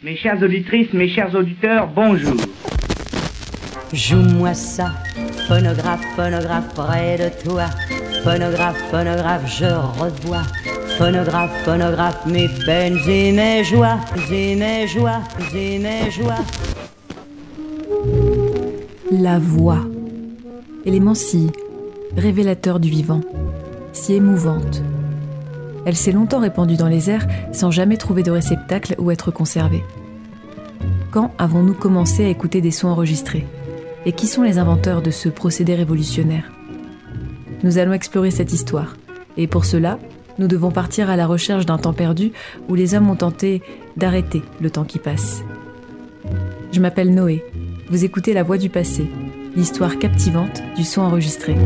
Mes chères auditrices, mes chers auditeurs, bonjour. Joue-moi ça, phonographe, phonographe près de toi. Phonographe, phonographe, je revois. Phonographe, phonographe, mes peines et mes joies, et mes joies, et mes joies. La voix. Élément si révélateur du vivant, si émouvante. Elle s'est longtemps répandue dans les airs sans jamais trouver de réceptacle ou être conservée. Quand avons-nous commencé à écouter des sons enregistrés? Et qui sont les inventeurs de ce procédé révolutionnaire? Nous allons explorer cette histoire. Et pour cela, nous devons partir à la recherche d'un temps perdu où les hommes ont tenté d'arrêter le temps qui passe. Je m'appelle Noé. Vous écoutez La Voix du passé, l'histoire captivante du son enregistré.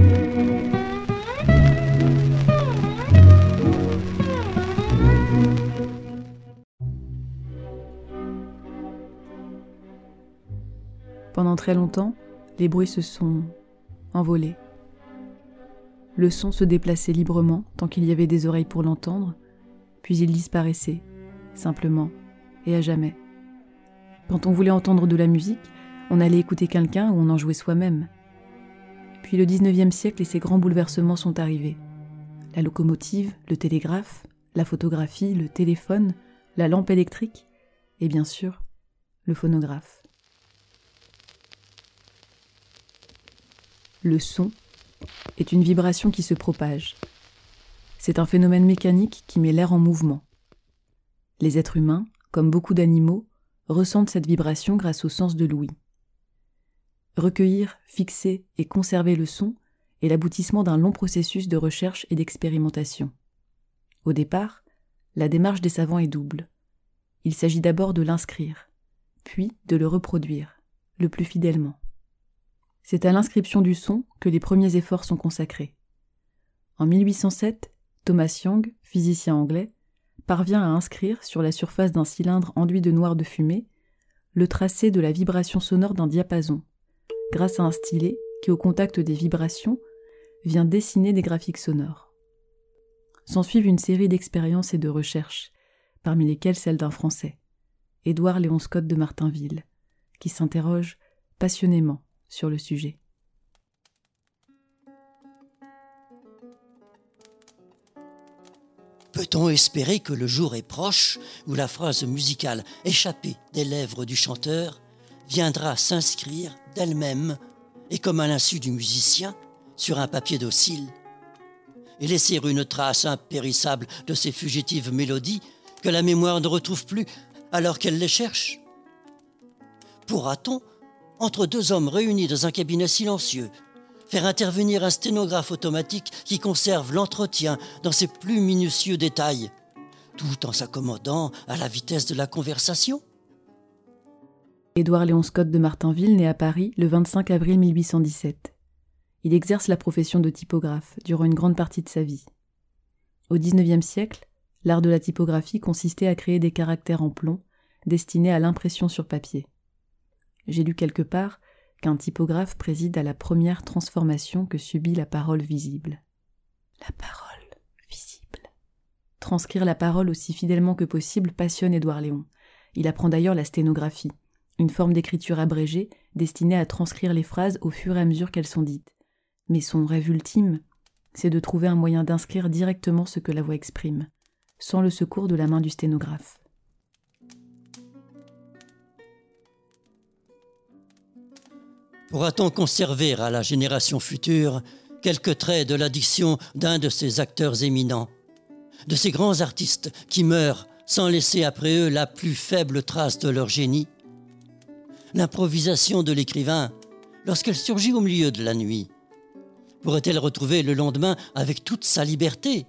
Pendant très longtemps, les bruits se sont envolés. Le son se déplaçait librement tant qu'il y avait des oreilles pour l'entendre, puis il disparaissait, simplement et à jamais. Quand on voulait entendre de la musique, on allait écouter quelqu'un ou on en jouait soi-même. Puis le 19e siècle et ses grands bouleversements sont arrivés. La locomotive, le télégraphe, la photographie, le téléphone, la lampe électrique et bien sûr le phonographe. Le son est une vibration qui se propage. C'est un phénomène mécanique qui met l'air en mouvement. Les êtres humains, comme beaucoup d'animaux, ressentent cette vibration grâce au sens de l'ouïe. Recueillir, fixer et conserver le son est l'aboutissement d'un long processus de recherche et d'expérimentation. Au départ, la démarche des savants est double. Il s'agit d'abord de l'inscrire, puis de le reproduire, le plus fidèlement. C'est à l'inscription du son que les premiers efforts sont consacrés. En 1807, Thomas Young, physicien anglais, parvient à inscrire sur la surface d'un cylindre enduit de noir de fumée le tracé de la vibration sonore d'un diapason, grâce à un stylet qui, au contact des vibrations, vient dessiner des graphiques sonores. S'ensuivent une série d'expériences et de recherches, parmi lesquelles celle d'un Français, Édouard Léon Scott de Martinville, qui s'interroge passionnément sur le sujet. Peut-on espérer que le jour est proche où la phrase musicale échappée des lèvres du chanteur viendra s'inscrire d'elle-même et comme à l'insu du musicien sur un papier docile et laisser une trace impérissable de ces fugitives mélodies que la mémoire ne retrouve plus alors qu'elle les cherche Pourra-t-on entre deux hommes réunis dans un cabinet silencieux, faire intervenir un sténographe automatique qui conserve l'entretien dans ses plus minutieux détails, tout en s'accommodant à la vitesse de la conversation? Édouard Léon Scott de Martinville naît à Paris le 25 avril 1817. Il exerce la profession de typographe durant une grande partie de sa vie. Au XIXe siècle, l'art de la typographie consistait à créer des caractères en plomb destinés à l'impression sur papier. J'ai lu quelque part qu'un typographe préside à la première transformation que subit la parole visible. La parole visible. Transcrire la parole aussi fidèlement que possible passionne Édouard Léon. Il apprend d'ailleurs la sténographie, une forme d'écriture abrégée destinée à transcrire les phrases au fur et à mesure qu'elles sont dites. Mais son rêve ultime, c'est de trouver un moyen d'inscrire directement ce que la voix exprime, sans le secours de la main du sténographe. Pourra-t-on conserver à la génération future quelques traits de l'addiction d'un de ces acteurs éminents, de ces grands artistes qui meurent sans laisser après eux la plus faible trace de leur génie? L'improvisation de l'écrivain, lorsqu'elle surgit au milieu de la nuit, pourrait-elle retrouver le lendemain avec toute sa liberté?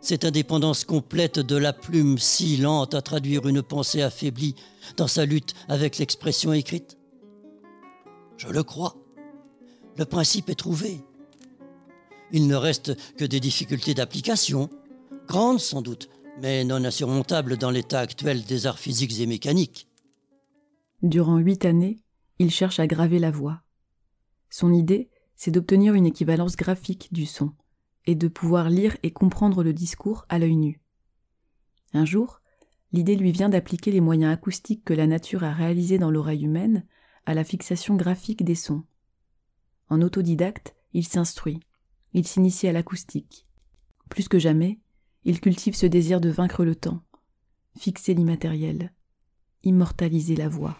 Cette indépendance complète de la plume si lente à traduire une pensée affaiblie dans sa lutte avec l'expression écrite je le crois. Le principe est trouvé. Il ne reste que des difficultés d'application, grandes sans doute, mais non insurmontables dans l'état actuel des arts physiques et mécaniques. Durant huit années, il cherche à graver la voix. Son idée, c'est d'obtenir une équivalence graphique du son, et de pouvoir lire et comprendre le discours à l'œil nu. Un jour, l'idée lui vient d'appliquer les moyens acoustiques que la nature a réalisés dans l'oreille humaine à la fixation graphique des sons. En autodidacte, il s'instruit, il s'initie à l'acoustique. Plus que jamais, il cultive ce désir de vaincre le temps, fixer l'immatériel, immortaliser la voix.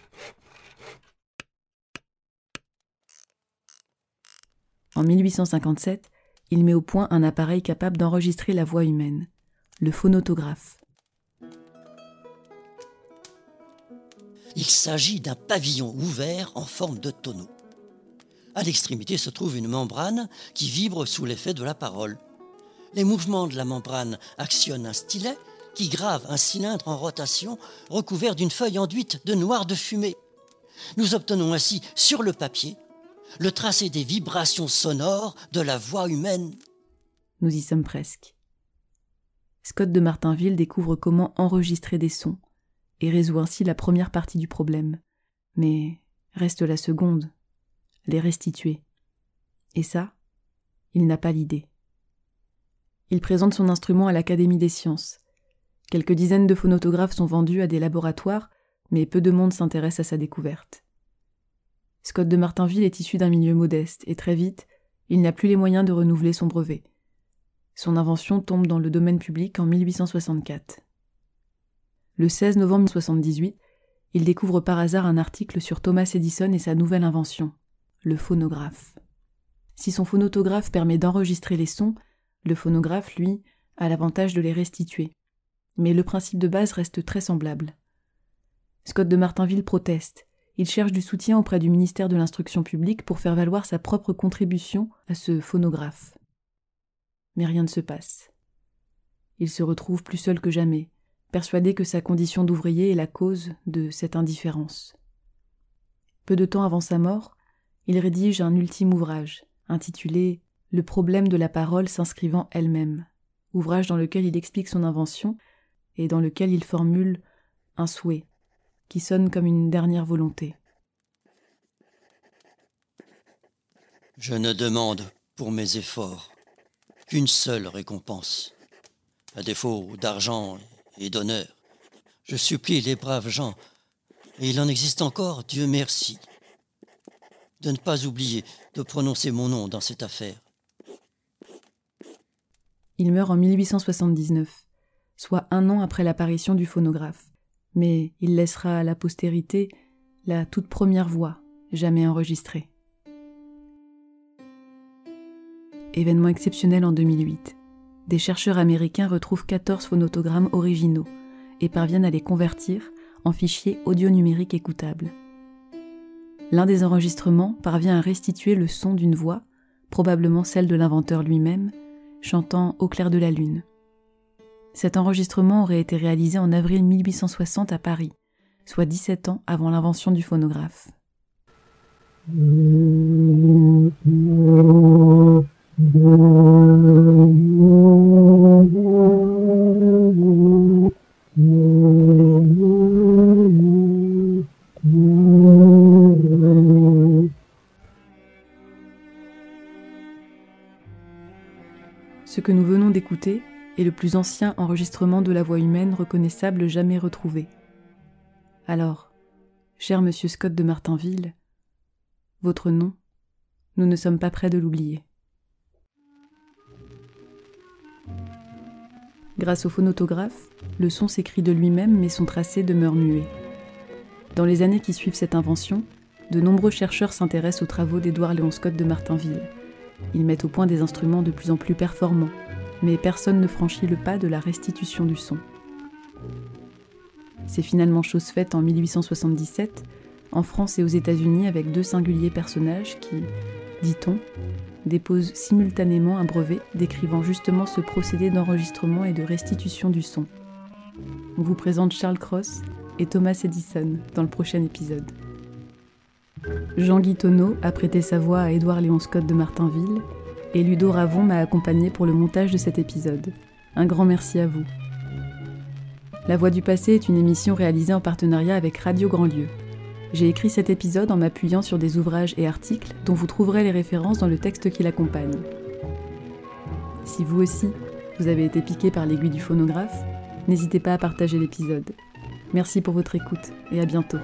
En 1857, il met au point un appareil capable d'enregistrer la voix humaine, le phonotographe. Il s'agit d'un pavillon ouvert en forme de tonneau. À l'extrémité se trouve une membrane qui vibre sous l'effet de la parole. Les mouvements de la membrane actionnent un stylet qui grave un cylindre en rotation recouvert d'une feuille enduite de noir de fumée. Nous obtenons ainsi sur le papier le tracé des vibrations sonores de la voix humaine. Nous y sommes presque. Scott de Martinville découvre comment enregistrer des sons et résout ainsi la première partie du problème. Mais reste la seconde, les restituer. Et ça, il n'a pas l'idée. Il présente son instrument à l'Académie des sciences. Quelques dizaines de phonotographes sont vendus à des laboratoires, mais peu de monde s'intéresse à sa découverte. Scott de Martinville est issu d'un milieu modeste, et très vite, il n'a plus les moyens de renouveler son brevet. Son invention tombe dans le domaine public en 1864. Le 16 novembre 1978, il découvre par hasard un article sur Thomas Edison et sa nouvelle invention, le phonographe. Si son phonotographe permet d'enregistrer les sons, le phonographe, lui, a l'avantage de les restituer. Mais le principe de base reste très semblable. Scott de Martinville proteste. Il cherche du soutien auprès du ministère de l'Instruction publique pour faire valoir sa propre contribution à ce phonographe. Mais rien ne se passe. Il se retrouve plus seul que jamais, persuadé que sa condition d'ouvrier est la cause de cette indifférence. Peu de temps avant sa mort, il rédige un ultime ouvrage, intitulé Le problème de la parole s'inscrivant elle-même, ouvrage dans lequel il explique son invention et dans lequel il formule un souhait qui sonne comme une dernière volonté. Je ne demande pour mes efforts qu'une seule récompense, à défaut d'argent et d'honneur. Je supplie les braves gens, et il en existe encore, Dieu merci, de ne pas oublier de prononcer mon nom dans cette affaire. Il meurt en 1879, soit un an après l'apparition du phonographe, mais il laissera à la postérité la toute première voix jamais enregistrée. Événement exceptionnel en 2008 des chercheurs américains retrouvent 14 phonotogrammes originaux et parviennent à les convertir en fichiers audio numériques écoutables. L'un des enregistrements parvient à restituer le son d'une voix, probablement celle de l'inventeur lui-même, chantant Au clair de la lune. Cet enregistrement aurait été réalisé en avril 1860 à Paris, soit 17 ans avant l'invention du phonographe. Ce que nous venons d'écouter est le plus ancien enregistrement de la voix humaine reconnaissable jamais retrouvé. Alors, cher monsieur Scott de Martinville, votre nom, nous ne sommes pas près de l'oublier. Grâce au phonotographe, le son s'écrit de lui-même mais son tracé demeure muet. Dans les années qui suivent cette invention, de nombreux chercheurs s'intéressent aux travaux d'Édouard Léon Scott de Martinville. Ils mettent au point des instruments de plus en plus performants, mais personne ne franchit le pas de la restitution du son. C'est finalement chose faite en 1877, en France et aux États-Unis, avec deux singuliers personnages qui, dit-on, dépose simultanément un brevet décrivant justement ce procédé d'enregistrement et de restitution du son. On vous présente Charles Cross et Thomas Edison dans le prochain épisode. Jean Guitonneau a prêté sa voix à Édouard Léon Scott de Martinville et Ludo Ravon m'a accompagné pour le montage de cet épisode. Un grand merci à vous. La Voix du passé est une émission réalisée en partenariat avec Radio Grandlieu. J'ai écrit cet épisode en m'appuyant sur des ouvrages et articles dont vous trouverez les références dans le texte qui l'accompagne. Si vous aussi, vous avez été piqué par l'aiguille du phonographe, n'hésitez pas à partager l'épisode. Merci pour votre écoute et à bientôt.